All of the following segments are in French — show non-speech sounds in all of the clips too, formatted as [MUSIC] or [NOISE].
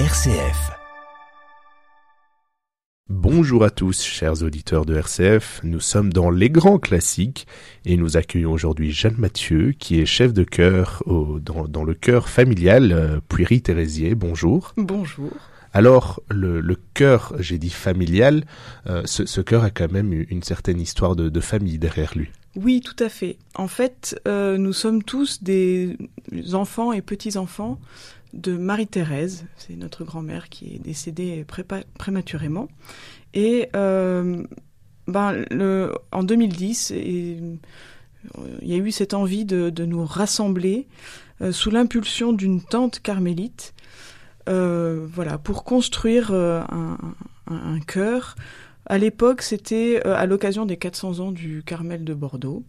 RCF. Bonjour à tous, chers auditeurs de RCF. Nous sommes dans les grands classiques et nous accueillons aujourd'hui Jeanne Mathieu, qui est chef de chœur dans, le chœur familial euh, Puiry-Thérésier. Bonjour. Bonjour. Alors, le, le chœur, j'ai dit familial, euh, ce, ce chœur a quand même une certaine histoire de, famille derrière lui. Oui, tout à fait. En fait, euh, nous sommes tous des enfants et petits-enfants de Marie-Thérèse, c'est notre grand-mère qui est décédée prématurément. Et euh, ben, en 2010, il y a eu cette envie de, nous rassembler sous l'impulsion d'une tante carmélite euh, voilà, pour construire euh, un, un, chœur. À l'époque, c'était euh, à l'occasion des 400 ans du Carmel de Bordeaux.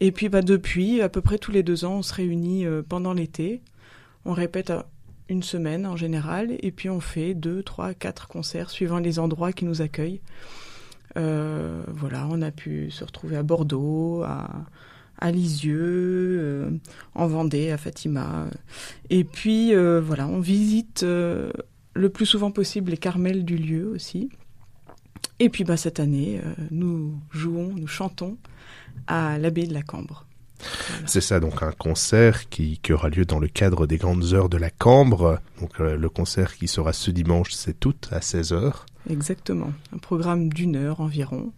Et puis, bah, depuis, à peu près tous les deux ans, on se réunit pendant l'été. On répète une semaine en général, et puis on fait deux, trois, quatre concerts suivant les endroits qui nous accueillent. voilà, on a pu se retrouver à Bordeaux, à, Lisieux, euh, en Vendée, à Fatima. Et puis euh, voilà, on visite euh, le plus souvent possible les carmels du lieu aussi. Et puis bah, cette année, nous jouons, nous chantons à l'abbaye de la Cambre. C'est ça, donc un concert qui, aura lieu dans le cadre des grandes heures de la Cambre. Donc le concert qui sera ce dimanche, c'est tout à 16h. Exactement, un programme d'une heure environ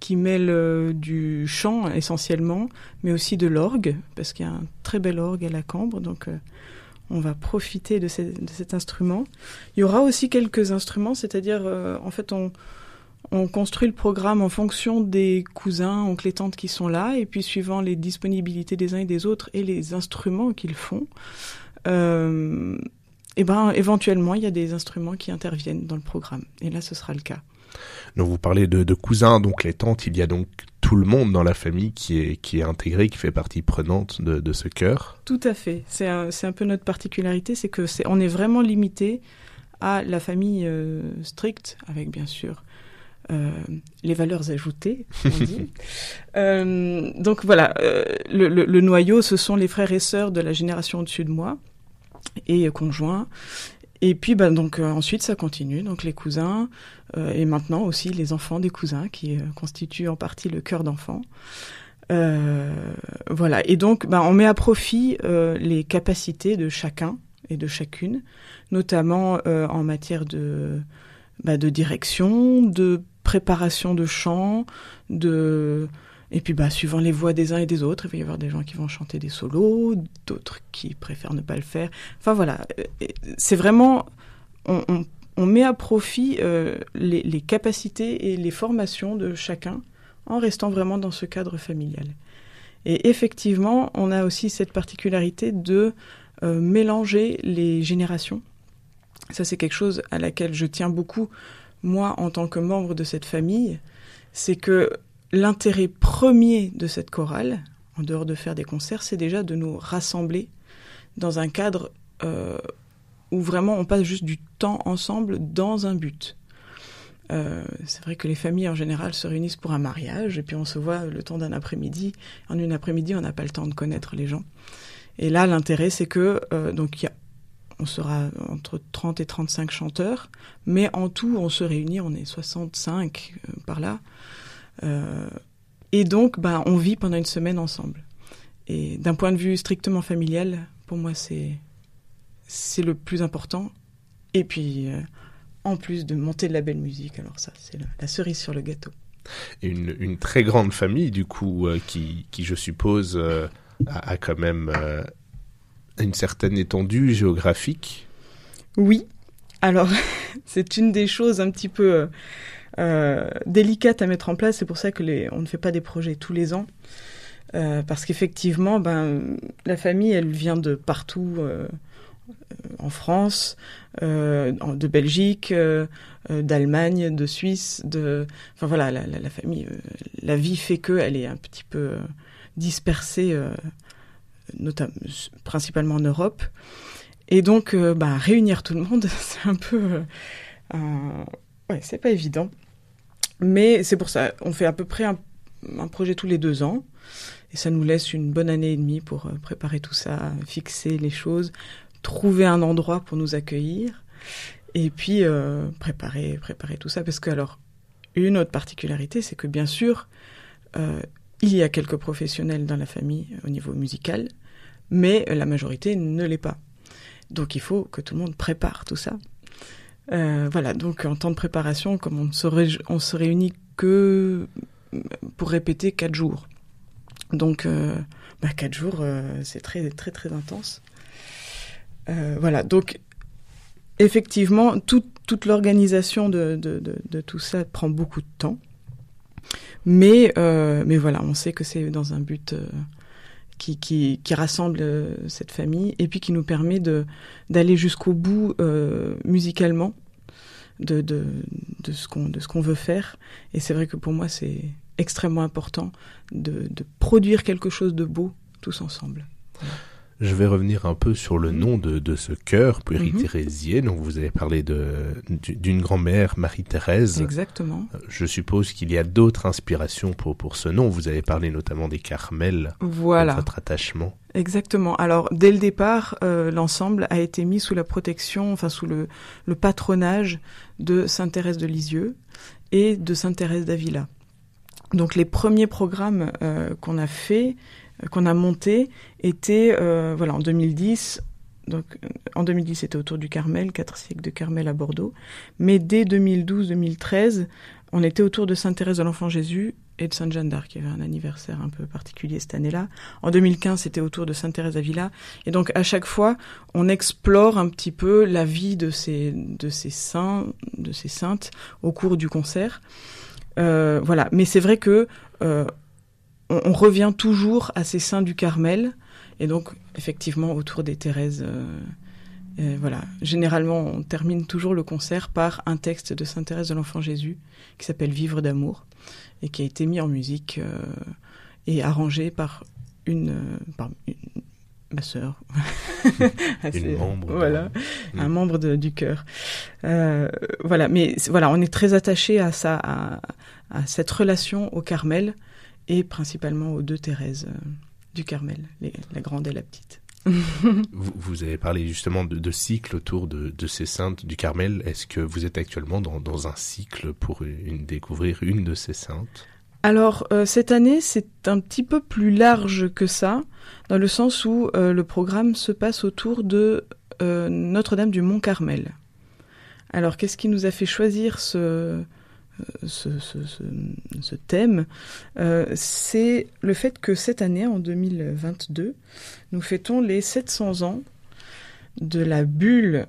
qui mêle euh, du chant essentiellement, mais aussi de l'orgue, parce qu'il y a un très bel orgue à la cambre, donc euh, on va profiter de, cet instrument. Il y aura aussi quelques instruments, c'est-à-dire, euh, en fait, on, on, construit le programme en fonction des cousins, oncles et tantes qui sont là, et puis suivant les disponibilités des uns et des autres et les instruments qu'ils font. et ben, éventuellement, il y a des instruments qui interviennent dans le programme, et là, ce sera le cas. Donc vous parlez de, de, cousins, donc les tantes, il y a donc tout le monde dans la famille qui est, qui est intégré, qui fait partie prenante de, de ce cœur. Tout à fait. C'est un, un, peu notre particularité, c'est que c'est, on est vraiment limité à la famille euh, stricte, avec bien sûr euh, les valeurs ajoutées, on dit. [LAUGHS] euh, donc voilà, euh, le, le, le, noyau, ce sont les frères et sœurs de la génération au-dessus de moi et conjoints. Et puis bah, donc ensuite ça continue, donc les cousins et maintenant aussi les enfants des cousins qui constituent en partie le cœur d'enfant. voilà et donc bah, on met à profit les capacités de chacun et de chacune, notamment en matière de bah, de direction, de préparation de chant, de et puis, bah, suivant les voix des uns et des autres, il va y avoir des gens qui vont chanter des solos, d'autres qui préfèrent ne pas le faire. Enfin voilà, euh, c'est vraiment, on, met à profit euh, les, les, capacités et les formations de chacun en restant vraiment dans ce cadre familial. Et effectivement, on a aussi cette particularité de euh, mélanger les générations. Ça, c'est quelque chose à laquelle je tiens beaucoup, moi, en tant que membre de cette famille. C'est que l'intérêt premier de cette chorale, en dehors de faire des concerts, c'est déjà de nous rassembler dans un cadre euh, où vraiment on passe juste du temps ensemble dans un but. Euh, c'est vrai que les familles en général se réunissent pour un mariage et puis on se voit le temps d'un après-midi. En une après-midi, on n'a pas le temps de connaître les gens. Et là, l'intérêt, c'est que euh, donc y a, on sera entre 30 et 35 chanteurs, mais en tout, on se réunit, on est 65 euh, par là. Euh, et donc, bah, on vit pendant une semaine ensemble. Et d'un point de vue strictement familial, pour moi, c'est c'est le plus important. Et puis, euh, en plus de monter de la belle musique, alors ça, c'est la, cerise sur le gâteau. Une, très grande famille, du coup, qui, qui, je suppose, a, quand même une certaine étendue géographique. Oui. Alors, [LAUGHS] c'est une des choses un petit peu euh, délicate à mettre en place. C'est pour ça que les, ne fait pas des projets tous les ans. Euh, parce qu'effectivement, ben, la famille, elle vient de partout euh, en France, euh, de Belgique, euh, d'Allemagne, de Suisse, de, enfin voilà, la, la, la famille, la vie fait que elle est un petit peu dispersée, notamment, principalement en Europe. Et donc, ben, réunir tout le monde, [LAUGHS] c'est un peu, ouais, c'est pas évident. Mais c'est pour ça, on fait à peu près un, un, projet tous les deux ans. Et ça nous laisse une bonne année et demie pour euh, préparer tout ça, fixer les choses, trouver un endroit pour nous accueillir. Et puis préparer, préparer tout ça, parce que alors une autre particularité, c'est que bien sûr, il y a quelques professionnels dans la famille au niveau musical, mais la majorité ne l'est pas. Donc il faut que tout le monde prépare tout ça. Euh, voilà, donc en temps de préparation, comme on on se réunit que pour répéter quatre jours. Donc euh, bah, quatre jours, euh, c'est très très très intense. voilà, donc effectivement, toute l'organisation de, tout ça prend beaucoup de temps. Mais voilà, on sait que c'est dans un but qui, qui, qui, rassemble euh, cette famille et puis qui nous permet de d'aller jusqu'au bout euh, musicalement de, de, de ce qu'on veut faire. Et c'est vrai que pour moi c'est extrêmement important de, de produire quelque chose de beau tous ensemble. Je vais revenir un peu sur le nom de, de ce Pueri-Thérésien. Mhm. Donc, vous avez parlé d'une grand-mère, Marie-Thérèse. Exactement. Euh, je suppose qu'il y a d'autres inspirations pour, pour ce nom. Vous avez parlé notamment des Carmels. Voilà. Votre attachement. Exactement. Alors, dès le départ, euh, l'ensemble a été mis sous la protection, enfin, sous le, le patronage de Sainte Thérèse de Lisieux et de Sainte Thérèse d'Avila. Donc, les premiers programmes euh, qu'on a faits, qu'on a monté était euh, voilà en 2010 donc en 2010 c'était autour du Carmel, quatre siècles de Carmel à Bordeaux, mais dès 2012-2013 on était autour de Sainte Thérèse de l'Enfant Jésus et de Sainte Jeanne d'Arc, qui avait un anniversaire un peu particulier cette année-là. En 2015, c'était autour de Sainte Thérèse d'Avila. Et donc, à chaque fois, on explore un petit peu la vie de ces, de ces saints, de ces saintes au cours du concert. Euh, voilà. Mais c'est vrai que euh, on, revient toujours à ces saints du Carmel, et donc effectivement autour des Thérèse. Euh, voilà. Généralement, on termine toujours le concert par un texte de Sainte Thérèse de l'Enfant Jésus qui s'appelle Vivre d'amour et qui a été mis en musique euh, et arrangé par une, euh, ma sœur, [LAUGHS] une membre, voilà, un membre du chœur. voilà, mais voilà, on est très attaché à ça, à cette relation au Carmel et principalement aux deux Thérèse euh, du Carmel, la grande et la petite. [LAUGHS] vous, vous, avez parlé justement de, de cycle autour de, de, ces saintes du Carmel. Est-ce que vous êtes actuellement dans, dans un cycle pour une, découvrir une de ces saintes? Alors euh, cette année c'est un petit peu plus large que ça, dans le sens où euh, le programme se passe autour de Notre-Dame du Mont Carmel. Alors qu'est-ce qui nous a fait choisir ce, ce, thème, euh, c'est le fait que cette année, en 2022, nous fêtons les 700 ans de la bulle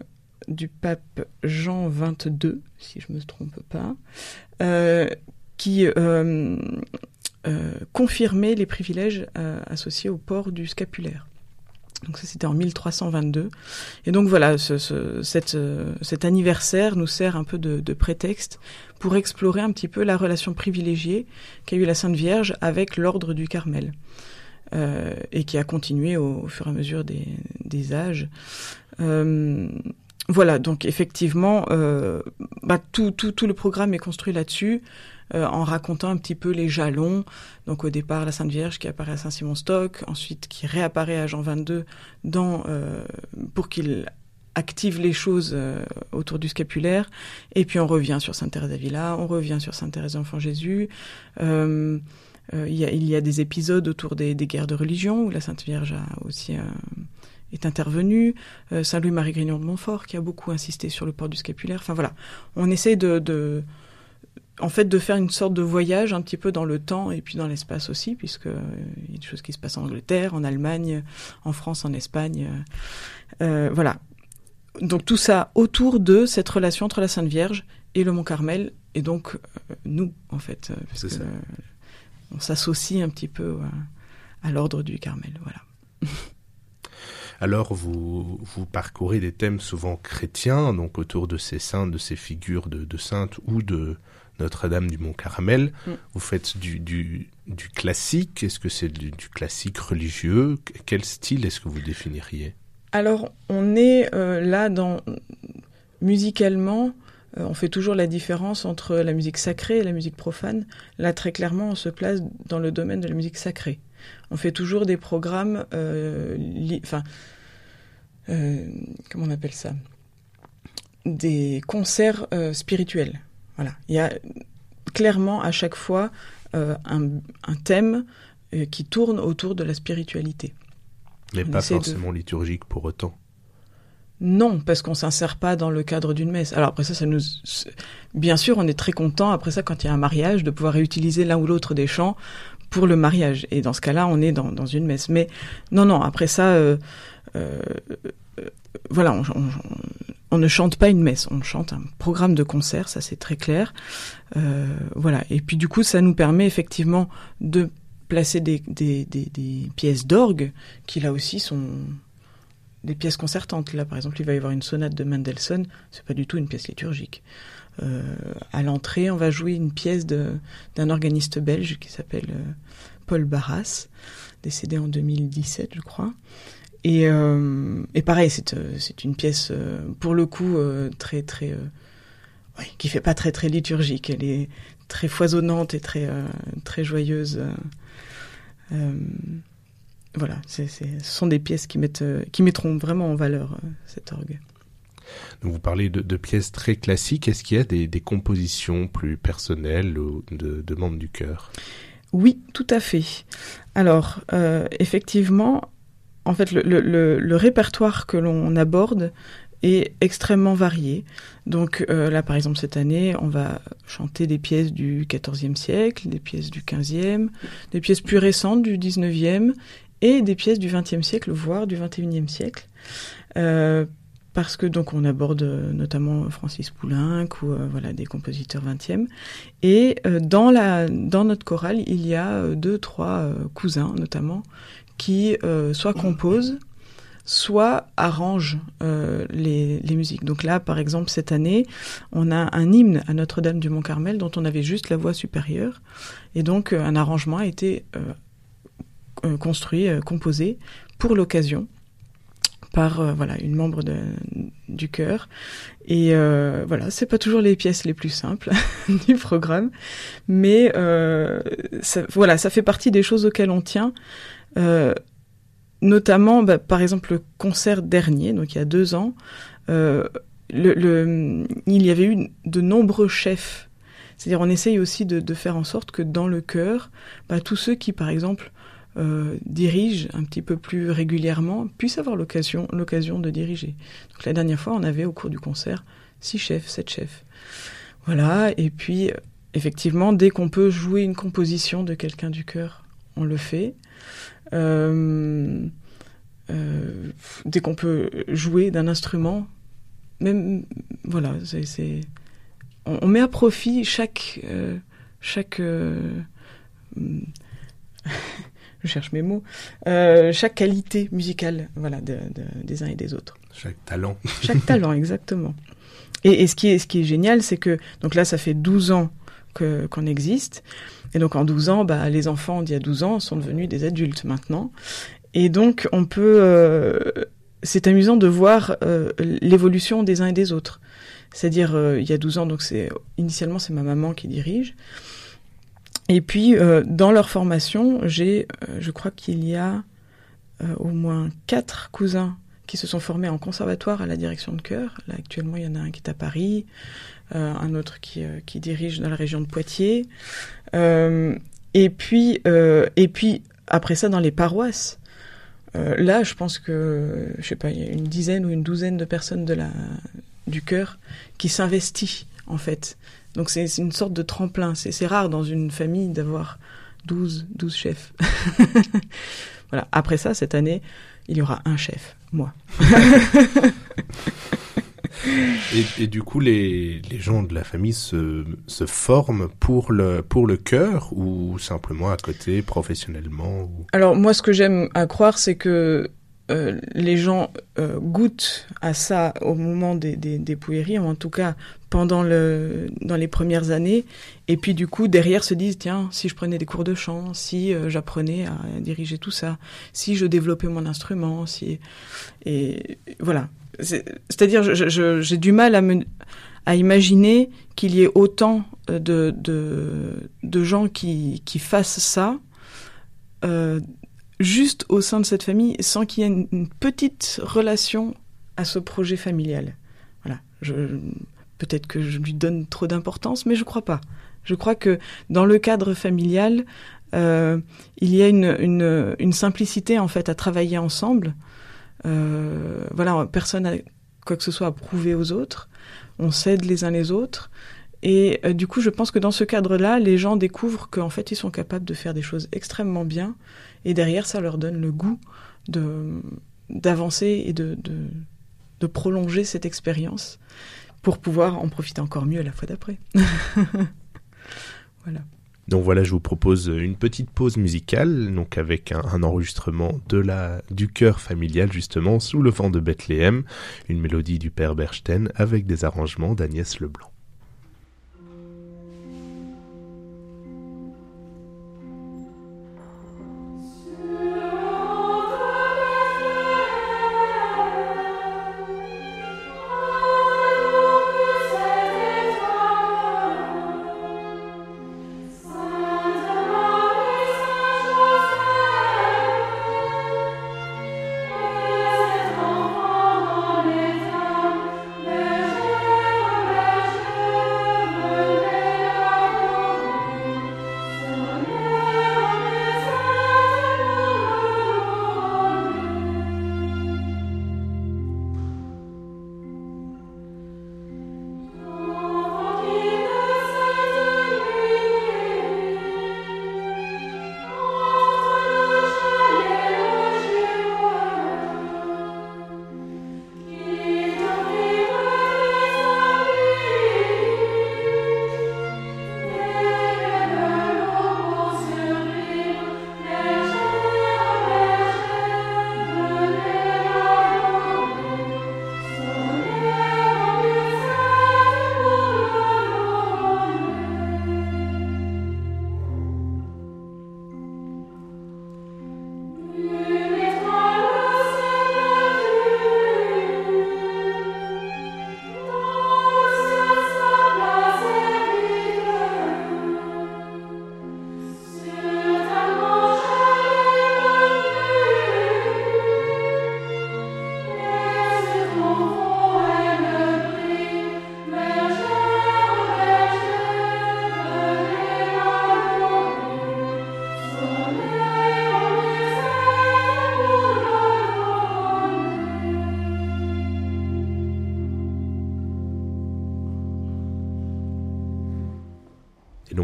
du pape Jean XXII, si je ne me trompe pas, euh, qui euh, confirmait les privilèges associés au port du scapulaire. Donc ça c'était en 1322. Et donc voilà, ce, ce, cette, euh, cet anniversaire nous sert un peu de, de, prétexte pour explorer un petit peu la relation privilégiée qu'a eu la Sainte Vierge avec l'ordre du Carmel. Euh, et qui a continué au, fur et à mesure des, des âges. Euh, voilà, donc effectivement, euh, bah, tout, tout, tout le programme est construit là-dessus. Euh, en racontant un petit peu les jalons. Donc au départ, la Sainte Vierge qui apparaît à Saint-Simon-Stock, ensuite qui réapparaît à Jean 22 dans, euh, pour qu'il active les choses euh, autour du scapulaire. Et puis on revient sur Sainte Thérèse d'Avila, on revient sur Sainte Thérèse d'Enfant Jésus. Il, y a, des épisodes autour des, guerres de religion où la Sainte Vierge a aussi est intervenue. Saint Louis-Marie Grignon de Montfort qui a beaucoup insisté sur le port du scapulaire. Enfin voilà, on essaie de en fait de faire une sorte de voyage un petit peu dans le temps et puis dans l'espace aussi, puisque euh, il y a des choses qui se passent en Angleterre, en Allemagne, en France, en Espagne. Euh, euh, voilà. Donc tout ça autour de cette relation entre la Sainte Vierge et le Mont Carmel, et donc nous, en fait, parce que, on s'associe un petit peu à l'ordre du Carmel. Voilà. [LAUGHS] Alors vous, vous parcourez des thèmes souvent chrétiens, donc autour de ces saints, de ces figures de, de saintes ou de, notre-Dame du Mont Caramel. Mm. Vous faites du, du, du classique. Est-ce que c'est du, du, classique religieux? Quel style est-ce que vous définiriez? Alors, on est euh, là dans musicalement. Euh, on fait toujours la différence entre la musique sacrée et la musique profane. Là, très clairement, on se place dans le domaine de la musique sacrée. On fait toujours des programmes, euh, enfin, comment on appelle ça? Des concerts spirituels. Voilà, il y a clairement à chaque fois un, un, thème qui tourne autour de la spiritualité. Mais pas forcément liturgique pour autant. Non, parce qu'on s'insère pas dans le cadre d'une messe. Alors après ça, ça nous, bien sûr, on est très content après ça quand il y a un mariage de pouvoir réutiliser l'un ou l'autre des chants pour le mariage. Et dans ce cas-là, on est dans, une messe. Mais non, non, après ça, euh, euh, voilà, on, ne chante pas une messe, on chante un programme de concert, ça c'est très clair. Euh, voilà. Et puis du coup, ça nous permet effectivement de placer des, des pièces d'orgue qui là aussi sont des pièces concertantes. Là, par exemple, il va y avoir une sonate de Mendelssohn, c'est pas du tout une pièce liturgique. Euh, à l'entrée, on va jouer une pièce d'un organiste belge qui s'appelle euh, Paul Barras, décédé en 2017, je crois. Et, euh, et pareil, c'est euh, une pièce, euh, pour le coup, très, très. Ouais, qui fait pas très, très liturgique. Elle est très foisonnante et très, très joyeuse voilà, ce sont des pièces qui, mettent, qui mettront vraiment en valeur cet orgue. vous parlez de, pièces très classiques. Est-ce qu'il y a des, compositions plus personnelles de, de membres du chœur? Oui, tout à fait. Alors, euh, effectivement, en fait, le, répertoire que l'on aborde est extrêmement varié. Donc là, par exemple, cette année, on va chanter des pièces du XIVe siècle, des pièces du XVe, des pièces plus récentes du XIXe et des pièces du XXe siècle, voire du XXIe siècle. Euh, parce que donc on aborde euh, notamment Francis Poulenc ou euh, voilà des compositeurs 20e et dans la dans notre chorale il y a deux trois cousins notamment qui soit composent soit arrangent les, les, musiques. Donc là, par exemple, cette année, on a un hymne à Notre-Dame du Mont-Carmel dont on avait juste la voix supérieure. Et donc, un arrangement a été euh, construit, euh, composé pour l'occasion par euh, voilà une membre du chœur et voilà c'est pas toujours les pièces les plus simples [LAUGHS] du programme mais voilà ça fait partie des choses auxquelles on tient notamment bah, par exemple le concert dernier donc il y a deux ans le, il y avait eu de nombreux chefs c'est-à-dire on essaye aussi de, faire en sorte que dans le chœur bah, tous ceux qui par exemple euh, dirige un petit peu plus régulièrement puisse avoir l'occasion l'occasion de diriger. Donc la dernière fois, on avait au cours du concert six chefs, sept chefs. Voilà. Et puis effectivement, dès qu'on peut jouer une composition de quelqu'un du chœur, on le fait. Euh, euh, dès qu'on peut jouer d'un instrument, même voilà, c'est on, on, met à profit chaque chaque [LAUGHS] je cherche mes mots, euh, chaque qualité musicale, voilà, de, de, des uns et des autres. Chaque talent. [LAUGHS] Chaque talent, exactement. Et, et, ce qui est, ce qui est génial, c'est que, donc là, ça fait 12 ans que, qu'on existe. Et donc, en 12 ans, bah, les enfants d'il y a 12 ans sont devenus des adultes maintenant. Et donc, on peut, euh, c'est amusant de voir euh, l'évolution des uns et des autres. C'est-à-dire, euh, il y a 12 ans, donc c'est, initialement, c'est ma maman qui dirige. Et puis, dans leur formation, j'ai, je crois qu'il y a au moins quatre cousins qui se sont formés en conservatoire à la direction de chœur. Là, actuellement, il y en a un qui est à Paris, un autre qui, qui, dirige dans la région de Poitiers. et puis, et puis après ça, dans les paroisses. là, je pense que, je sais pas, il y a une dizaine ou une douzaine de personnes de la, du chœur qui s'investissent en fait donc c'est une sorte de tremplin. C'est rare dans une famille d'avoir 12, 12 chefs. [LAUGHS] voilà. Après ça, cette année, il y aura un chef, moi. [LAUGHS] [LAUGHS] et, du coup, les, gens de la famille se, forment pour le, pour le cœur ou simplement à côté, professionnellement. Alors moi, ce que j'aime à croire, c'est que euh, les gens euh, goûtent à ça au moment des, des, pouilleries, ou en tout cas pendant dans les premières années, et puis du coup derrière se disent tiens si je prenais des cours de chant, si euh, j'apprenais à diriger tout ça, si je développais mon instrument, si et voilà. C'est-à-dire j'ai du mal à imaginer qu'il y ait autant de, de, gens qui, fassent ça euh, juste au sein de cette famille sans qu'il y ait une, petite relation à ce projet familial. Voilà. peut-être que je lui donne trop d'importance, mais je crois pas. Je crois que dans le cadre familial, euh, il y a une, une, une, simplicité en fait à travailler ensemble. Euh, voilà, personne n'a quoi que ce soit à prouver aux autres. On s'aide les uns les autres. Et euh, du coup, je pense que dans ce cadre-là, les gens découvrent qu'en fait, ils sont capables de faire des choses extrêmement bien. Et derrière, ça leur donne le goût de d'avancer et de, de, de prolonger cette expérience pour pouvoir en profiter encore mieux la fois d'après. [LAUGHS] voilà. Donc voilà, je vous propose une petite pause musicale, donc avec un, enregistrement de la du chœur familial justement sous le vent de Bethléem, une mélodie du père Berchten avec des arrangements d'Agnès Leblanc.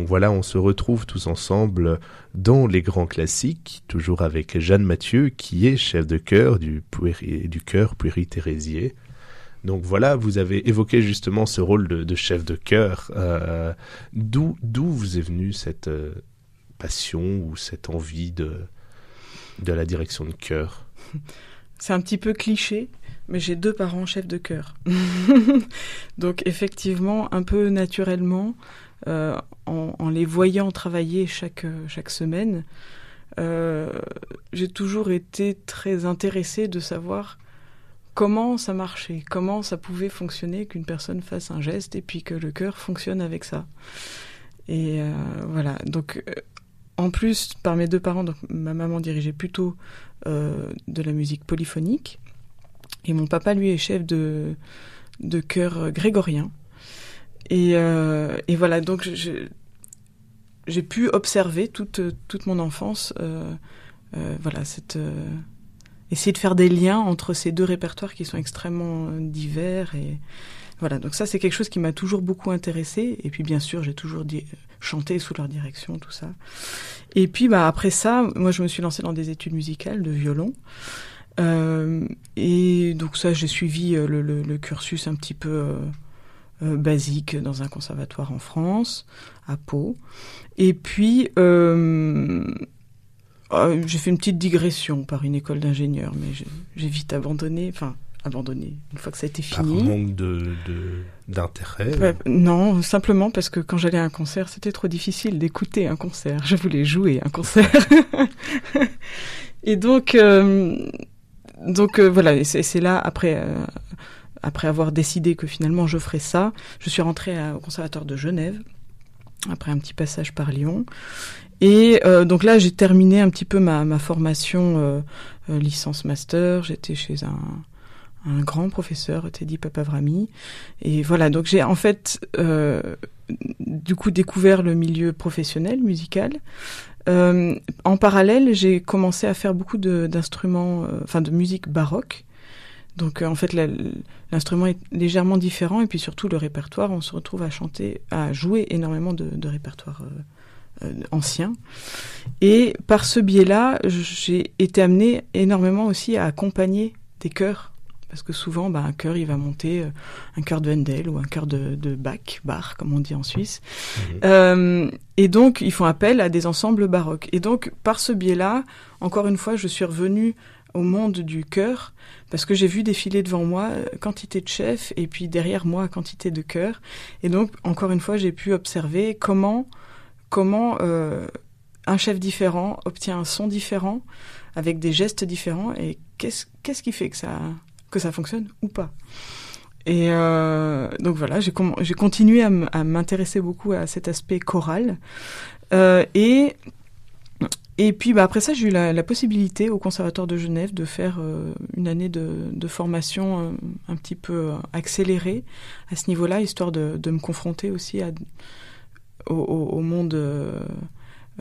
Voilà, on se retrouve tous ensemble dans les grands classiques, toujours avec Jeanne Mathieu, qui est chef de chœur du, du chœur Puéry-Thérésier. Donc voilà, vous avez évoqué justement ce rôle de, chef de chœur. Euh, d'où vous est venue cette euh, passion ou cette envie de, de la direction de chœur? [LAUGHS] C'est un petit peu cliché, mais j'ai deux parents chefs de chœur. [LAUGHS] Donc effectivement, un peu naturellement, euh, en, les voyant travailler chaque, chaque semaine, euh, j'ai toujours été très intéressée de savoir comment ça marchait, comment ça pouvait fonctionner qu'une personne fasse un geste et puis que le cœur fonctionne avec ça. Et euh, voilà, donc en plus, par mes deux parents, donc ma maman dirigeait plutôt de la musique polyphonique et mon papa, lui, est chef de, de chœur grégorien. Et, euh, et voilà, donc j'ai pu observer toute, toute mon enfance, euh, euh, voilà, cette, essayer de faire des liens entre ces deux répertoires qui sont extrêmement divers. Et voilà, donc ça c'est quelque chose qui m'a toujours beaucoup intéressé. Et puis bien sûr, j'ai toujours dit, chanté sous leur direction, tout ça. Et puis bah après ça, moi je me suis lancée dans des études musicales de violon. et donc ça, j'ai suivi le, le, le, cursus un petit peu euh, basique dans un conservatoire en France, à Pau. Et puis, euh, euh, j'ai fait une petite digression par une école d'ingénieur, mais j'ai vite abandonné, enfin, abandonné une fois que ça a été fini. Par manque de, d'intérêt Non, simplement parce que quand j'allais à un concert, c'était trop difficile d'écouter un concert. Je voulais jouer un concert. [LAUGHS] et donc, donc voilà, c'est là, après, après avoir décidé que finalement je ferais ça, je suis rentrée au conservatoire de Genève, après un petit passage par Lyon. Et euh, donc là, j'ai terminé un petit peu ma, ma formation euh, euh, licence master. J'étais chez un, grand professeur, Teddy Papavrami. Et voilà, donc j'ai en fait du coup découvert le milieu professionnel musical. En parallèle, j'ai commencé à faire beaucoup d'instruments, enfin de musique baroque. Donc en fait, l'instrument est légèrement différent et puis surtout le répertoire, on se retrouve à chanter, à jouer énormément de, de répertoire ancien. Et par ce biais-là, j'ai été amené énormément aussi à accompagner des chœurs parce que souvent, bah, un chœur, il va monter euh, un chœur de Handel ou un chœur de, de Bach, Bach, comme on dit en Suisse. Mhm. Euh, et donc, ils font appel à des ensembles baroques. Et donc, par ce biais-là, encore une fois, je suis revenue au monde du chœur, parce que j'ai vu défiler devant moi euh, quantité de chefs, et puis derrière moi, quantité de chœurs. Et donc, encore une fois, j'ai pu observer comment, comment euh, un chef différent obtient un son différent, avec des gestes différents, et qu'est-ce qu'est-ce qui fait que ça que ça fonctionne ou pas. Et euh, donc voilà, j'ai continué à m'intéresser beaucoup à cet aspect choral. Et et puis bah, après ça, j'ai eu la, possibilité au Conservatoire de Genève de faire euh, une année de, formation euh, un petit peu accélérée à ce niveau-là, histoire de, me confronter aussi au, monde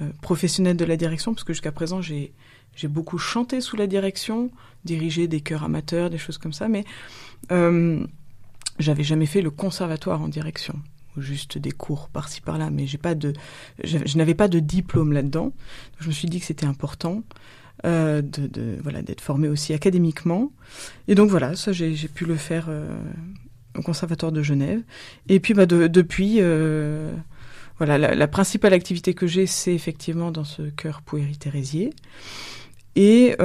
euh, professionnel de la direction, parce que jusqu'à présent, j'ai beaucoup chanté sous la direction, dirigé des chœurs amateurs, des choses comme ça, mais euh, j'avais jamais fait le conservatoire en direction, juste des cours par-ci par-là, mais j'ai pas de, je, n'avais pas de diplôme là-dedans. Je me suis dit que c'était important. Euh, de, voilà d'être formé aussi académiquement et donc voilà ça j'ai, pu le faire euh, au conservatoire de Genève et puis bah de, depuis euh, voilà la, principale activité que j'ai c'est effectivement dans ce chœur Pouéry Thérésier et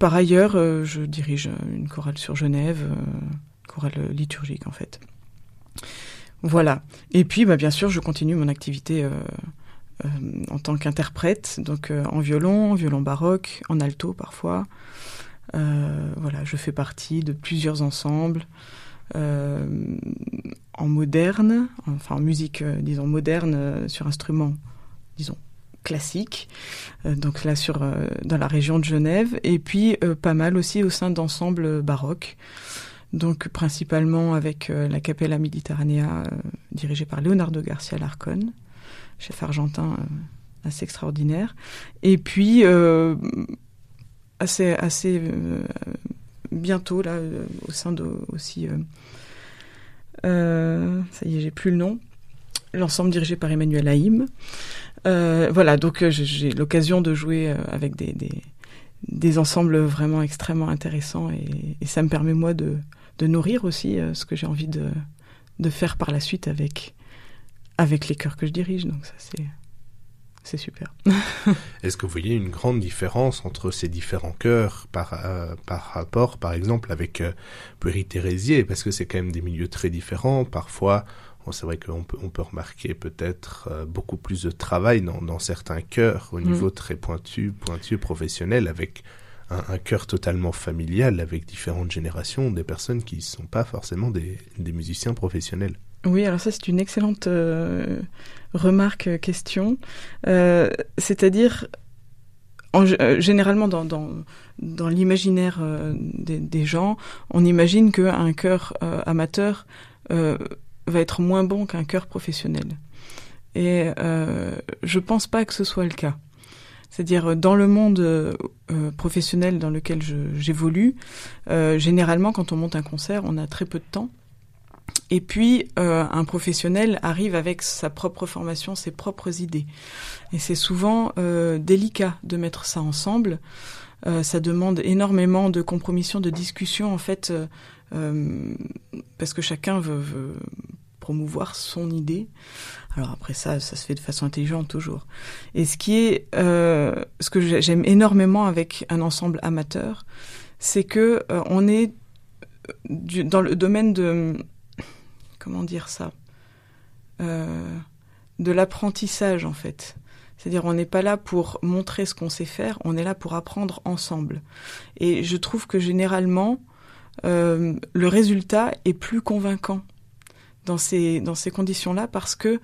par ailleurs, je dirige une chorale sur Genève, chorale liturgique en fait. Voilà. Et puis, bah, bien sûr, je continue mon activité en tant qu'interprète, donc en violon, violon baroque, en alto parfois. voilà, je fais partie de plusieurs ensembles. en moderne, enfin en musique, disons moderne, sur instruments, disons classique, euh, donc là sur euh, dans la région de Genève, et puis euh, pas mal aussi au sein d'ensembles baroques, donc principalement avec la Capella Mediterranea dirigée par Leonardo Garcia Larcon, chef argentin assez extraordinaire, et puis assez assez bientôt là au sein de aussi ça y est j'ai plus le nom l'ensemble dirigé par Emmanuel Haïm. Euh, voilà, donc euh, j'ai l'occasion de jouer euh, avec des, des, ensembles vraiment extrêmement intéressants et, ça me permet moi de, de nourrir aussi ce que j'ai envie de, de faire par la suite avec, avec les chœurs que je dirige. Donc ça c'est c'est super. [LAUGHS] Est-ce que vous voyez une grande différence entre ces différents chœurs par, euh, par rapport, par exemple, avec euh, Pueri-Thérésier Parce que c'est quand même des milieux très différents. Parfois, c'est vrai qu'on peut, on peut remarquer peut-être euh, beaucoup plus de travail dans, dans certains chœurs au niveau mm. très pointu, pointu professionnel, avec un, un chœur totalement familial, avec différentes générations, des personnes qui ne sont pas forcément des, musiciens professionnels. Oui, alors ça c'est une excellente euh, remarque, euh, question. Euh, C'est-à-dire, généralement dans, l'imaginaire des, gens, on imagine qu'un chœur amateur va être moins bon qu'un chœur professionnel. Et je pense pas que ce soit le cas. C'est-à-dire dans le monde euh, professionnel dans lequel j'évolue, euh, généralement quand on monte un concert, on a très peu de temps. Et puis euh, un professionnel arrive avec sa propre formation, ses propres idées. Et c'est souvent euh, délicat de mettre ça ensemble. Euh, ça demande énormément de compromission, de discussion en fait euh, parce que chacun veut, promouvoir son idée. Alors après ça, ça se fait de façon intelligente toujours. Et ce qui est, euh, ce que j'aime énormément avec un ensemble amateur, c'est que euh, on est du, dans le domaine de, comment dire ça, euh, de l'apprentissage en fait. C'est-à-dire on n'est pas là pour montrer ce qu'on sait faire, on est là pour apprendre ensemble. Et je trouve que généralement, euh, le résultat est plus convaincant dans ces, dans conditions-là parce que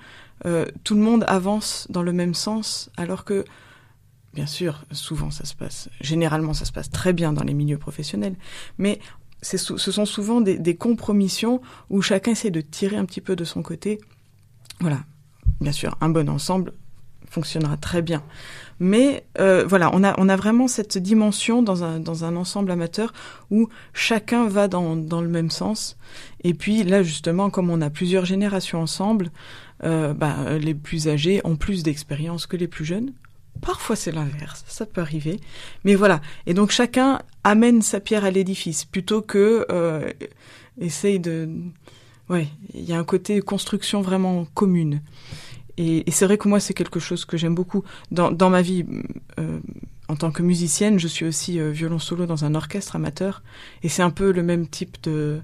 euh, tout le monde avance dans le même sens alors que, bien sûr, souvent ça se passe, généralement ça se passe très bien dans les milieux professionnels, mais ce sont souvent des, des, compromissions où chacun essaie de tirer un petit peu de son côté. Voilà, bien sûr, un bon ensemble fonctionnera très bien. Mais euh, voilà, on a, on a vraiment cette dimension dans un, dans un ensemble amateur où chacun va dans, dans le même sens. Et puis là, justement, comme on a plusieurs générations ensemble, euh, bah, les plus âgés ont plus d'expérience que les plus jeunes. Parfois c'est l'inverse, ça peut arriver. Mais voilà. Et donc chacun amène sa pierre à l'édifice plutôt que euh, essaye de... Ouais, il y a un côté construction vraiment commune. Et, c'est vrai que moi, c'est quelque chose que j'aime beaucoup. Dans, ma vie, euh, en tant que musicienne, je suis aussi euh, violon solo dans un orchestre amateur. Et c'est un peu le même type de,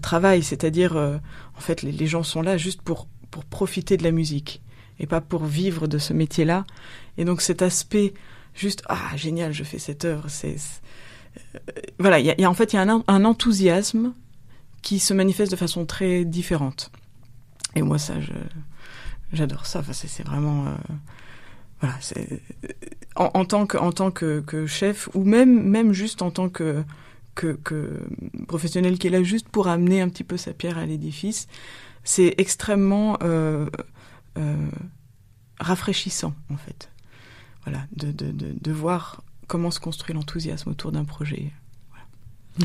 travail. C'est-à-dire, euh, en fait, les, gens sont là juste pour, profiter de la musique et pas pour vivre de ce métier-là. Et donc cet aspect, juste, ah, génial, je fais cette œuvre. Voilà, en fait, il y a un, un enthousiasme qui se manifeste de façon très différente. Et moi, ça, je, j'adore ça. Enfin, c'est vraiment euh, voilà. C'est en, en, tant que chef ou même même juste en tant que, professionnel qui est là juste pour amener un petit peu sa pierre à l'édifice, c'est extrêmement euh, euh, rafraîchissant en fait. Voilà, de, de, voir comment se construit l'enthousiasme autour d'un projet. [LAUGHS]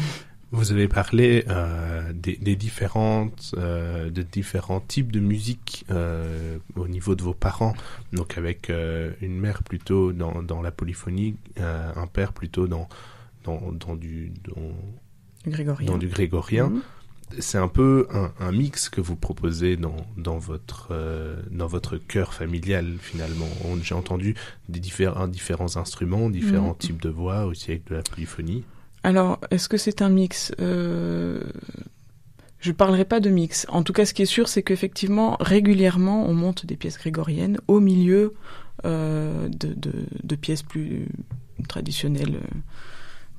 Vous avez parlé euh, des, des, différentes, euh, de différents types de musique euh, au niveau de vos parents. Donc avec une mère plutôt dans, dans la polyphonie, un père plutôt dans, dans, dans du dans, grégorien. Dans du grégorien. -hmm. C'est un peu un, un, mix que vous proposez dans, dans votre dans votre cœur familial finalement. J'ai entendu des différents différents instruments, différents -hmm. types de voix aussi avec de la polyphonie. Alors, est-ce que c'est un mix euh, Je ne parlerai pas de mix. En tout cas, ce qui est sûr, c'est qu'effectivement, régulièrement, on monte des pièces grégoriennes au milieu euh, de, pièces plus traditionnelles, euh,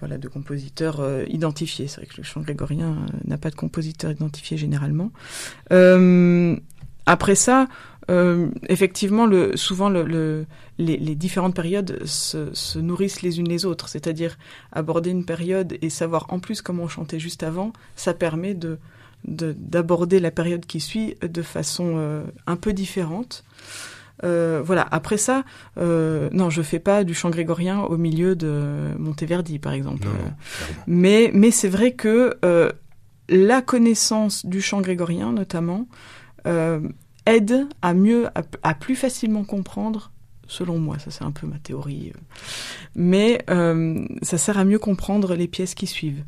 voilà, de compositeurs identifiés. C'est vrai que le chant grégorien n'a pas de compositeur identifié généralement. Après ça, euh, effectivement, le, souvent le, le, les, les, différentes périodes se, se, nourrissent les unes les autres. C'est-à-dire aborder une période et savoir en plus comment on chantait juste avant, ça permet de d'aborder la période qui suit de façon euh, un peu différente. Euh, voilà. Après ça, euh, non, je fais pas du chant grégorien au milieu de Monteverdi, par exemple. Non, mais mais c'est vrai que la connaissance du chant grégorien, notamment, aide à mieux, à, plus facilement comprendre, selon moi, ça c'est un peu ma théorie, euh, mais euh, ça sert à mieux comprendre les pièces qui suivent.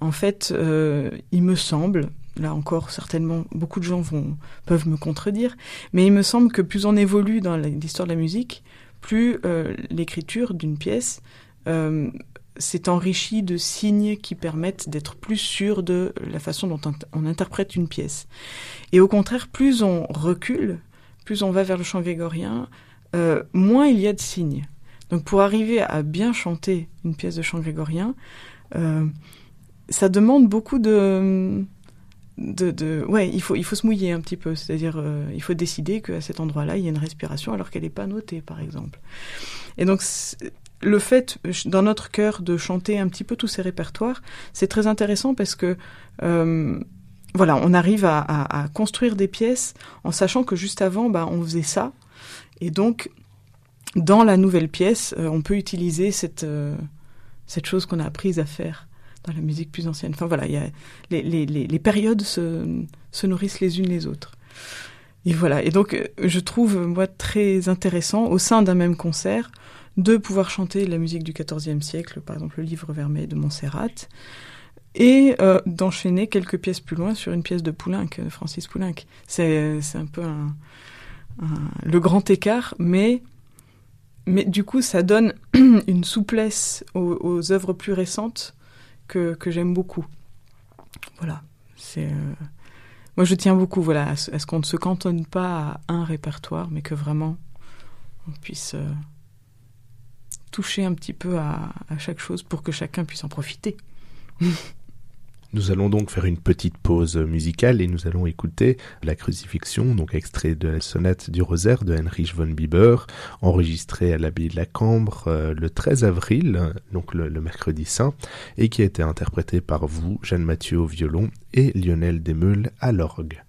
En fait, euh, il me semble, là encore certainement beaucoup de gens vont, peuvent me contredire, mais il me semble que plus on évolue dans l'histoire de la musique, plus euh, l'écriture d'une pièce s'est enrichi de signes qui permettent d'être plus sûr de la façon dont on interprète une pièce. Et au contraire, plus on recule, plus on va vers le chant grégorien, euh, moins il y a de signes. Donc pour arriver à bien chanter une pièce de chant grégorien, euh, ça demande beaucoup de, de, de, ouais, il faut il faut se mouiller un petit peu, c'est-à-dire euh, il faut décider qu'à cet endroit-là il y a une respiration alors qu'elle n'est pas notée, par exemple. Et donc le fait dans notre cœur de chanter un petit peu tous ces répertoires, c'est très intéressant parce que euh, voilà, on arrive à, à, à, construire des pièces en sachant que juste avant, bah, on faisait ça, et donc dans la nouvelle pièce, euh, on peut utiliser cette euh, cette chose qu'on a apprise à faire dans la musique plus ancienne. Enfin voilà, il y a les, les, les, les périodes se, se nourrissent les unes les autres. Et voilà. Et donc, je trouve moi très intéressant au sein d'un même concert de pouvoir chanter la musique du XIVe siècle, par exemple le livre Vermeil de Montserrat, et euh, d'enchaîner quelques pièces plus loin sur une pièce de Poulenc, Francis Poulenc. C'est un peu un, le grand écart, mais, mais du coup, ça donne [CLEARS THROAT] une souplesse aux, œuvres plus récentes que, que j'aime beaucoup. Voilà. C'est. Euh... Moi, je tiens beaucoup voilà, à ce, qu'on ne se cantonne pas à un répertoire, mais que vraiment on puisse. Euh, toucher un petit peu à, chaque chose pour que chacun puisse en profiter. [LAUGHS] Nous allons donc faire une petite pause musicale et nous allons écouter la crucifixion, donc extrait de la sonate du rosaire de Heinrich von Bieber, enregistré à l'abbaye de la Cambre euh, le 13 avril, donc le, mercredi saint, et qui a été interprété par vous, Jeanne Mathieu au violon et Lionel Desmeules à l'orgue.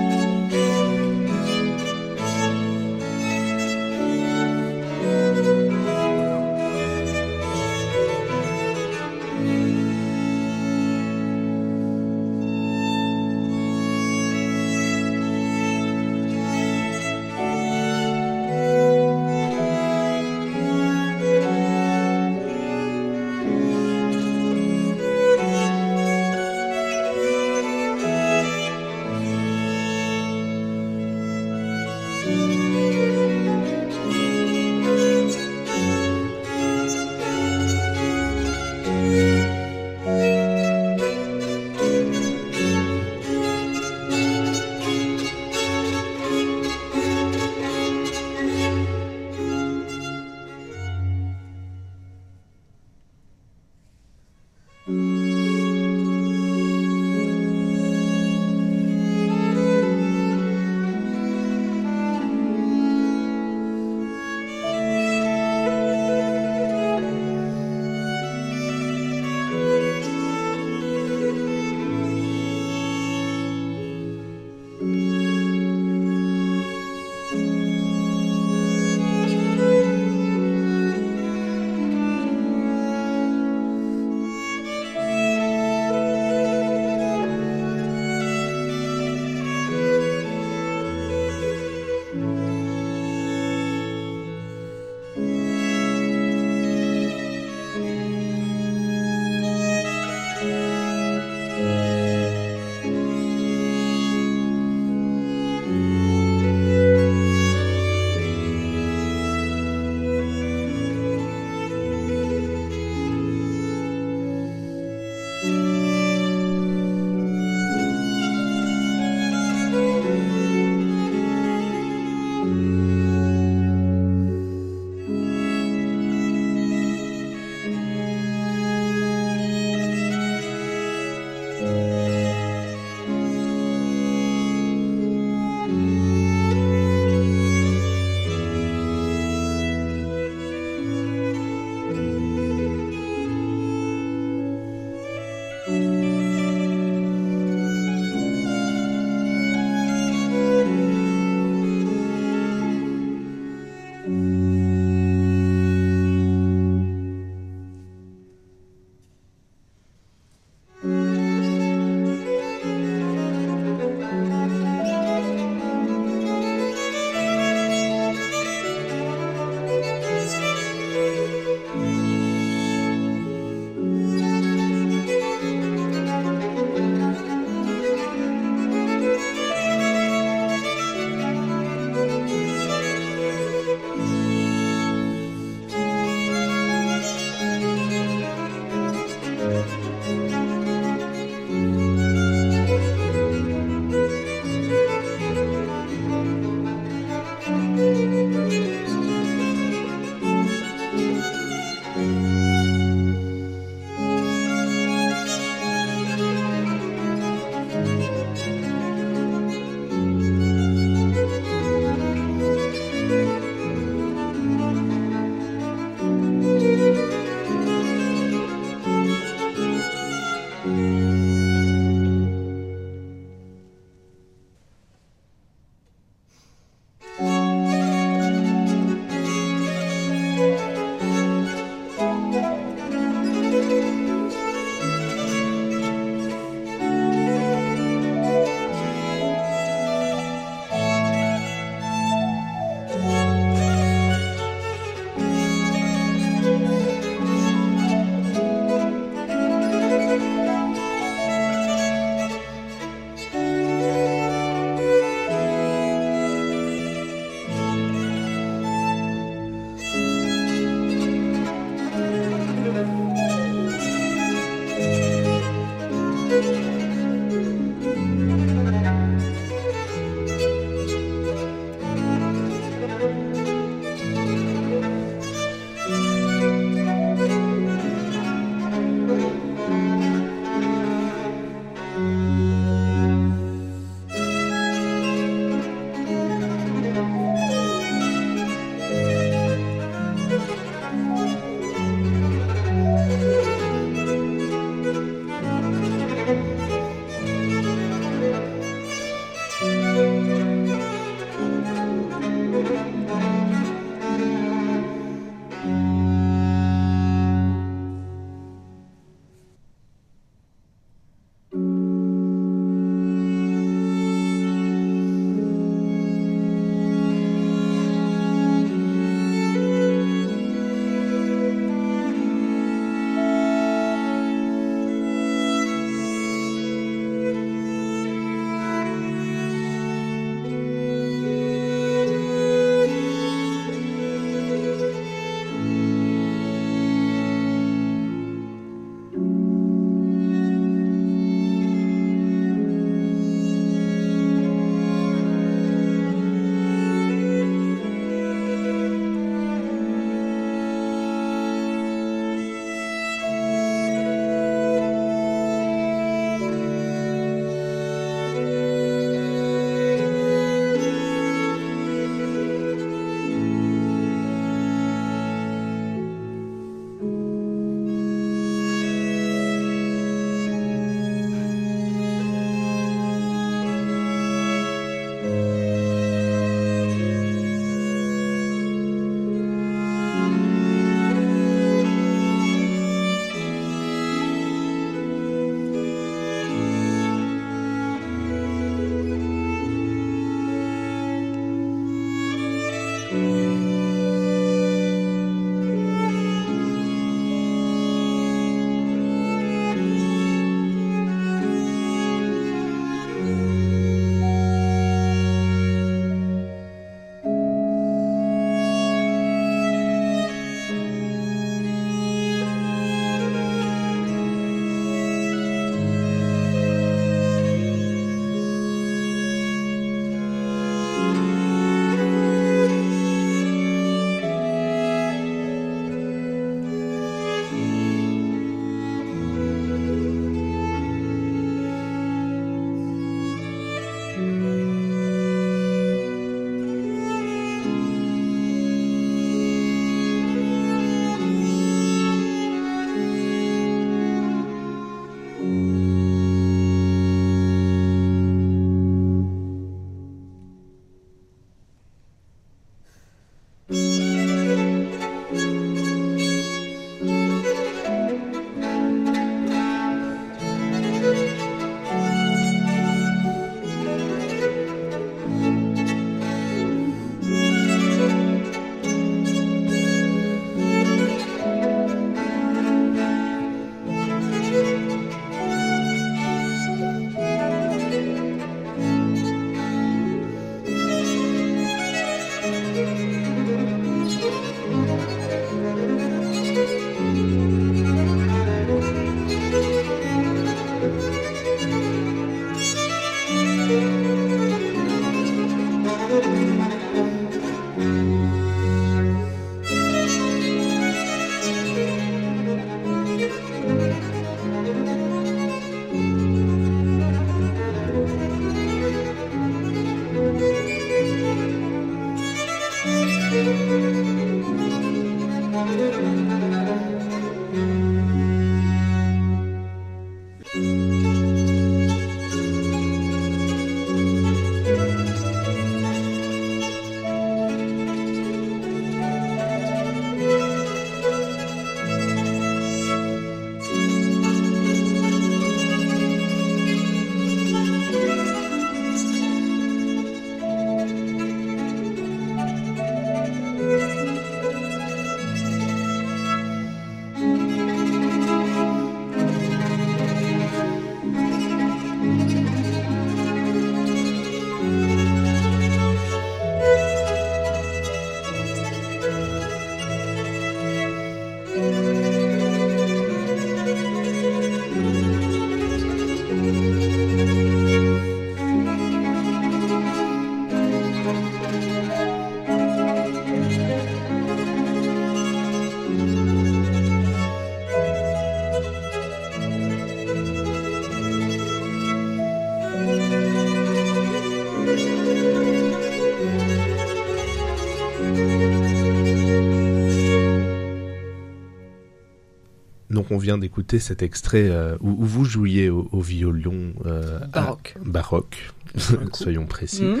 Donc on vient d'écouter cet extrait euh, où, où, vous jouiez au, au violon euh, baroque. baroque, [LAUGHS] soyons précis. Mmh.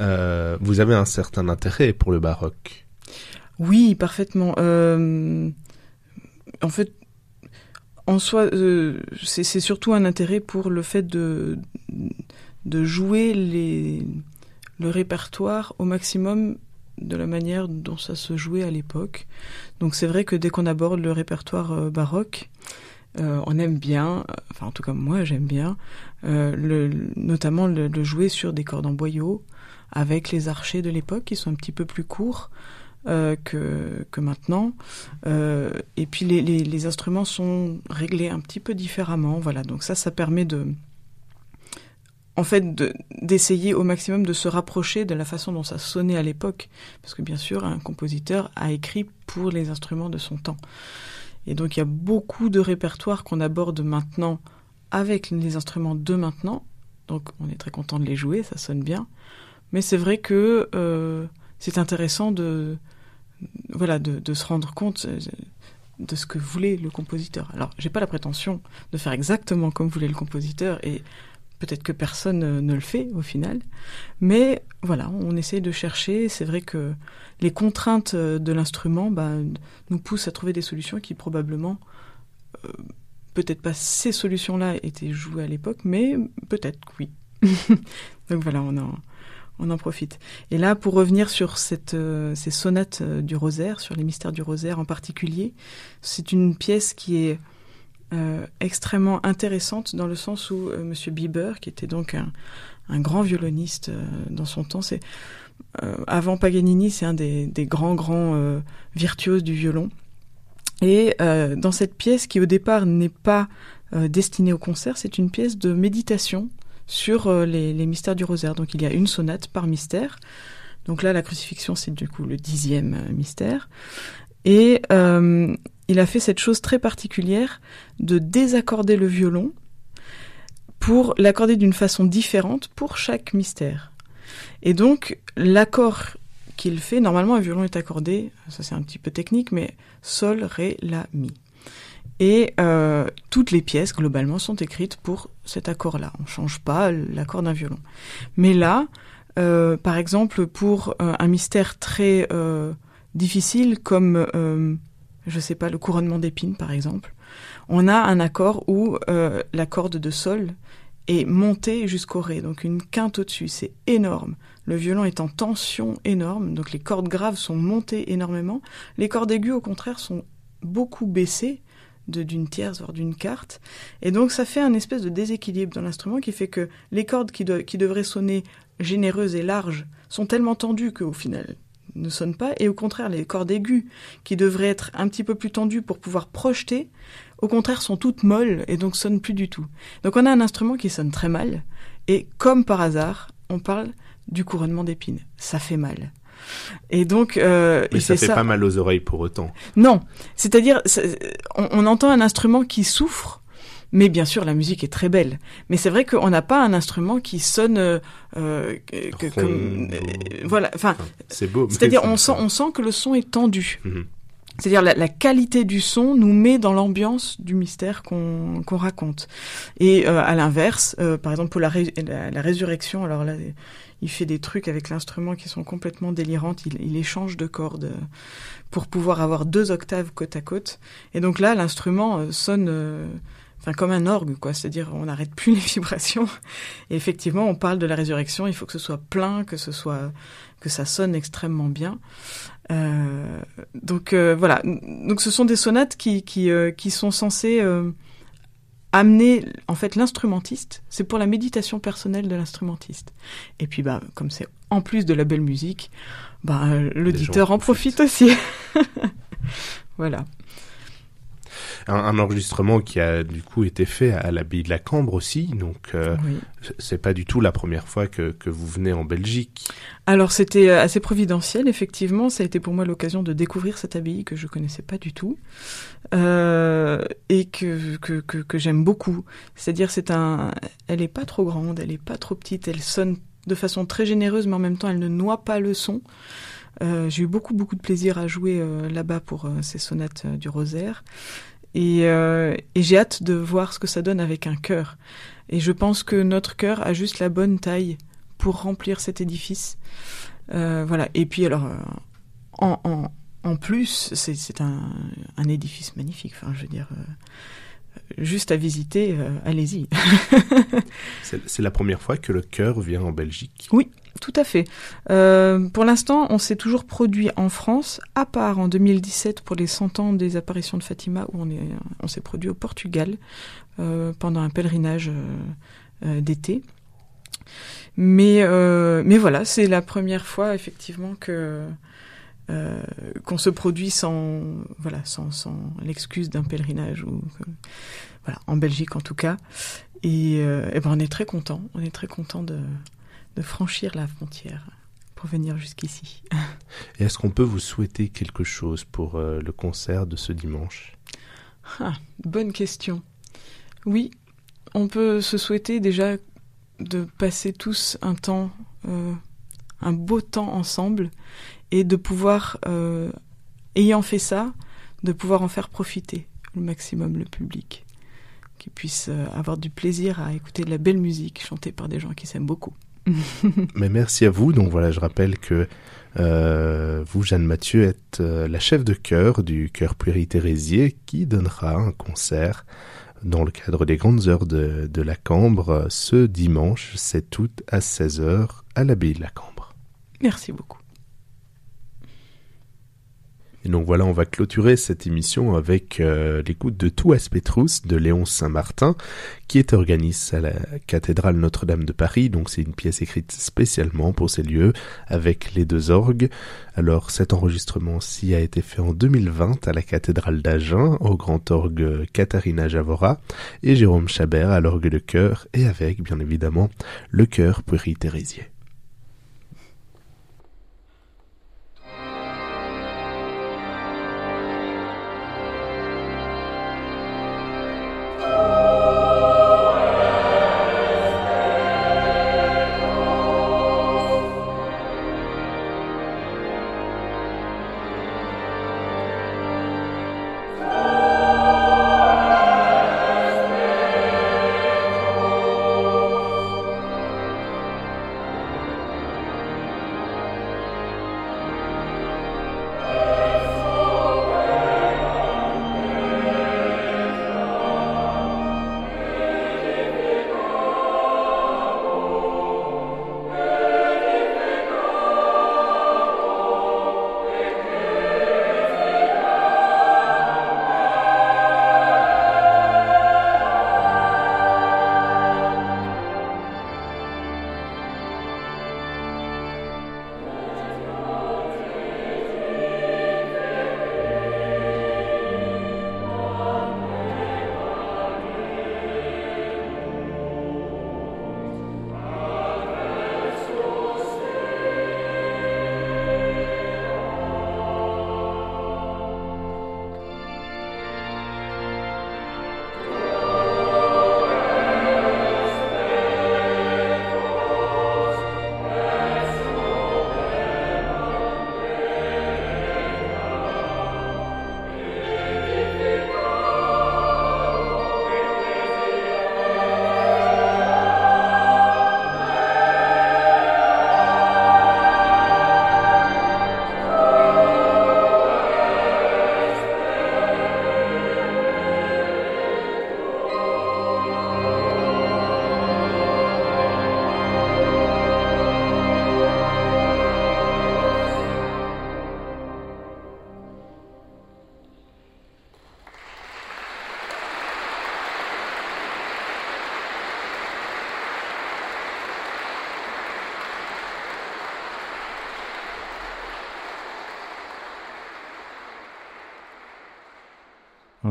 Euh, vous avez un certain intérêt pour le baroque. Oui, parfaitement. En fait, en soi, c'est surtout un intérêt pour le fait de, de jouer les, le répertoire au maximum de la manière dont ça se jouait à l'époque. Donc c'est vrai que dès qu'on aborde le répertoire euh, baroque, euh, on aime bien, enfin en tout cas moi j'aime bien, euh, le, notamment le, jouer sur des cordes en boyau avec les archers de l'époque qui sont un petit peu plus courts que, que maintenant. Et puis les, les, les, instruments sont réglés un petit peu différemment. Voilà, donc ça, ça permet de, en fait, d'essayer au maximum de se rapprocher de la façon dont ça sonnait à l'époque, parce que bien sûr, un compositeur a écrit pour les instruments de son temps. Et donc, il y a beaucoup de répertoires qu'on aborde maintenant avec les instruments de maintenant. Donc, on est très content de les jouer, ça sonne bien. Mais c'est vrai que euh, c'est intéressant de, voilà, de, se rendre compte euh, de ce que voulait le compositeur. Alors, j'ai pas la prétention de faire exactement comme voulait le compositeur, et peut-être que personne ne le fait au final, mais voilà, on essaie de chercher. C'est vrai que les contraintes de l'instrument bah, nous poussent à trouver des solutions qui probablement, euh, peut-être pas ces solutions-là étaient jouées à l'époque, mais peut-être oui. [LAUGHS] Donc voilà, on en, profite. Et là, pour revenir sur cette, euh, ces sonates euh, du rosaire, sur les mystères du rosaire en particulier, c'est une pièce qui est euh, extrêmement intéressante dans le sens où euh, Monsieur Bieber, qui était donc un, grand violoniste euh, dans son temps, c'est avant Paganini, c'est un des, grands grands virtuoses du violon. Et dans cette pièce qui au départ n'est pas destinée au concert, c'est une pièce de méditation sur les, mystères du rosaire. Donc il y a une sonate par mystère. Donc là, la crucifixion, c'est du coup le dixième mystère. Euh, il a fait cette chose très particulière de désaccorder le violon pour l'accorder d'une façon différente pour chaque mystère. Et donc, l'accord qu'il fait, normalement un violon est accordé, ça c'est un petit peu technique, mais sol, ré, la, mi. Et euh, toutes les pièces, globalement, sont écrites pour cet accord-là. On ne change pas l'accord d'un violon. Mais là, euh, par exemple, pour euh, un mystère très difficile comme, je sais pas, le couronnement d'épines par exemple, on a un accord où euh, la corde de sol est montée jusqu'au ré, donc une quinte au-dessus, c'est énorme. Le violon est en tension énorme, donc les cordes graves sont montées énormément. Les cordes aiguës, au contraire, sont beaucoup baissées d'une tierce, voire d'une quarte. Et donc ça fait un espèce de déséquilibre dans l'instrument qui fait que les cordes qui, qui devraient sonner généreuses et larges sont tellement tendues qu'au final, ne sonnent pas, et au contraire, les cordes aiguës, qui devraient être un petit peu plus tendues pour pouvoir projeter, au contraire, sont toutes molles et donc sonnent plus du tout. Donc on a un instrument qui sonne très mal, et comme par hasard, on parle du couronnement d'épines. Ça fait mal. Et donc, euh, mais ça fait ça... pas mal aux oreilles pour autant. Non, c'est-à-dire, on, on entend un instrument qui souffre mais bien sûr, la musique est très belle. Mais c'est vrai qu'on n'a pas un instrument qui sonne euh, que, comme euh, voilà. Enfin, c'est beau. C'est-à-dire, on sent, on sent que le son est tendu. Mm -hmm. C'est-à-dire la, la, qualité du son nous met dans l'ambiance du mystère qu'on qu raconte. Et euh, à l'inverse, euh, par exemple pour la, ré la, la, résurrection, alors là, il fait des trucs avec l'instrument qui sont complètement délirantes. Il, il, échange de cordes pour pouvoir avoir deux octaves côte à côte. Et donc là, l'instrument sonne enfin comme un orgue, quoi. C'est-à-dire on n'arrête plus [LAUGHS] les vibrations. Et effectivement, on parle de la résurrection. Il faut que ce soit plein, que ce soit que ça sonne extrêmement bien. Euh, donc euh, voilà. Donc ce sont des sonates qui qui, euh, qui sont censées amener en fait l'instrumentiste. C'est pour la méditation personnelle de l'instrumentiste. Et puis bah comme c'est en plus de la belle musique, bah l'auditeur en profite aussi. [LAUGHS] voilà un, un, enregistrement qui a du coup été fait à l'abbaye de la Cambre aussi, donc euh, oui. c'est pas du tout la première fois que, que vous venez en Belgique. Alors c'était euh, assez providentiel, effectivement, ça a été pour moi l'occasion de découvrir cette abbaye que je connaissais pas du tout euh, et que, que, que, que j'aime beaucoup. C'est-à-dire c'est un, elle est pas trop grande, elle est pas trop petite, elle sonne de façon très généreuse, mais en même temps elle ne noie pas le son. Euh, j'ai eu beaucoup beaucoup de plaisir à jouer euh, là-bas pour euh, ces sonates du rosaire Et, et j'ai hâte de voir ce que ça donne avec un cœur. Et je pense que notre cœur a juste la bonne taille pour remplir cet édifice. voilà. Et puis alors, en, en, en plus, c'est un, un, édifice magnifique. Enfin, je veux dire, juste à visiter, euh, allez-y. [LAUGHS] c'est la première fois que le chœur vient en Belgique Oui, tout à fait. Euh, pour l'instant, on s'est toujours produit en France, à part en 2017 pour les 100 ans des apparitions de Fatima, où on, est, on s'est produit au Portugal euh, pendant un pèlerinage d'été. Mais, mais voilà, c'est la première fois effectivement que qu'on se produit sans voilà sans, sans l'excuse d'un pèlerinage ou voilà, en Belgique en tout cas. Et, euh, ben on est très content, on est très content de, de franchir la frontière pour venir jusqu'ici. [LAUGHS] Et est-ce qu'on peut vous souhaiter quelque chose pour euh, le concert de ce dimanche? Ah, Bonne question. Oui, on peut se souhaiter déjà de passer tous un temps, euh, un beau temps ensemble, et de pouvoir, ayant fait ça, de pouvoir en faire profiter le maximum le public qui puissent euh, avoir du plaisir à écouter de la belle musique chantée par des gens qui s'aiment beaucoup. [LAUGHS] Mais merci à vous. Donc voilà, je rappelle que euh, vous, Jeanne Mathieu, êtes euh, la chef de chœur du chœur Pueri-Thérésier qui donnera un concert dans le cadre des grandes heures de, de la Cambre ce dimanche 7 août à 16h à l'abbaye de la Cambre. Merci beaucoup. Et donc voilà, on va clôturer cette émission avec euh, l'écoute de Tout Petrus de Léon Saint-Martin, qui est organisé à la cathédrale Notre-Dame de Paris. Donc c'est une pièce écrite spécialement pour ces lieux, avec les deux orgues. Alors cet enregistrement-ci a été fait en 2020 à la cathédrale d'Agen, au grand orgue Katharina Javora, et Jérôme Chabert à l'orgue de chœur, et avec, bien évidemment, le chœur Pueri-Thérésier.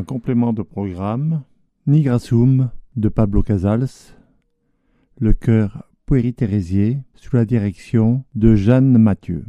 Complément de programme, Nigrasum de Pablo Casals, le chœur Pueri-Thérésier sous la direction de Jeanne Mathieu.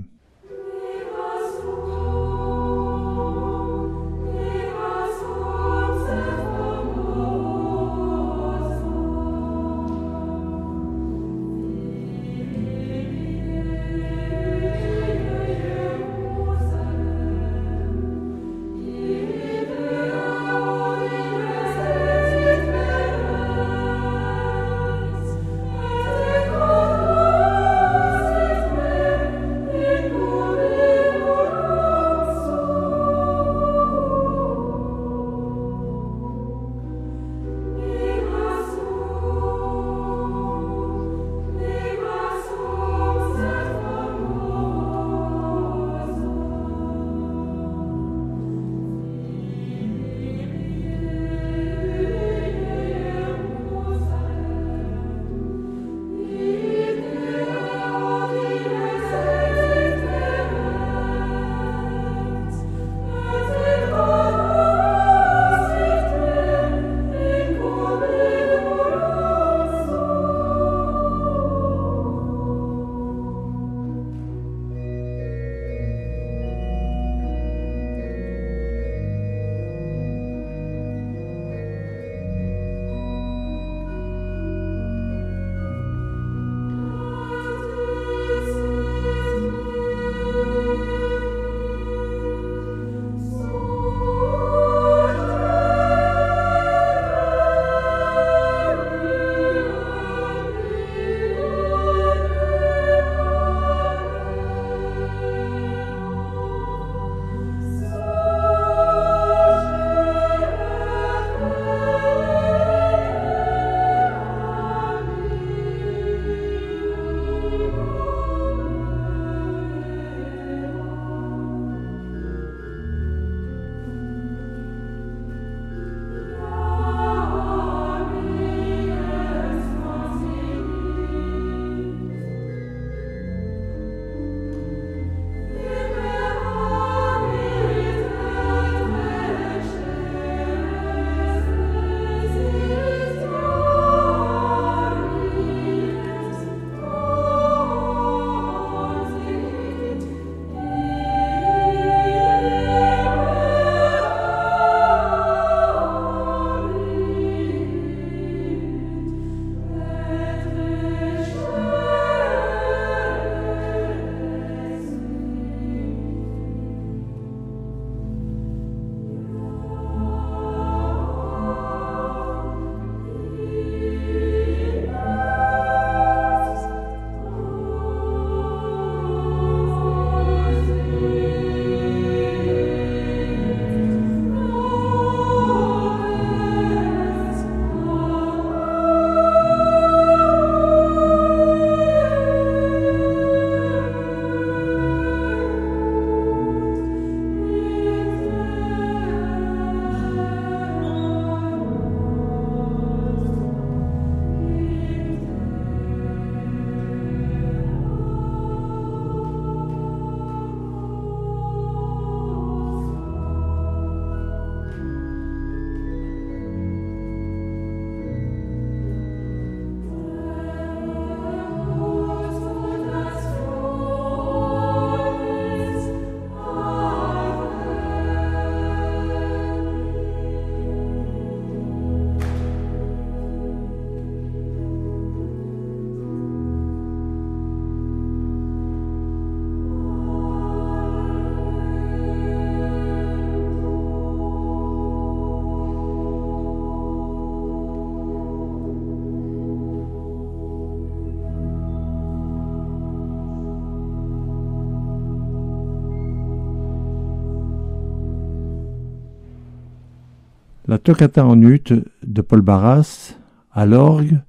La toccata en ut de Paul Barras, à l'orgue,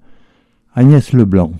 Agnès Leblanc.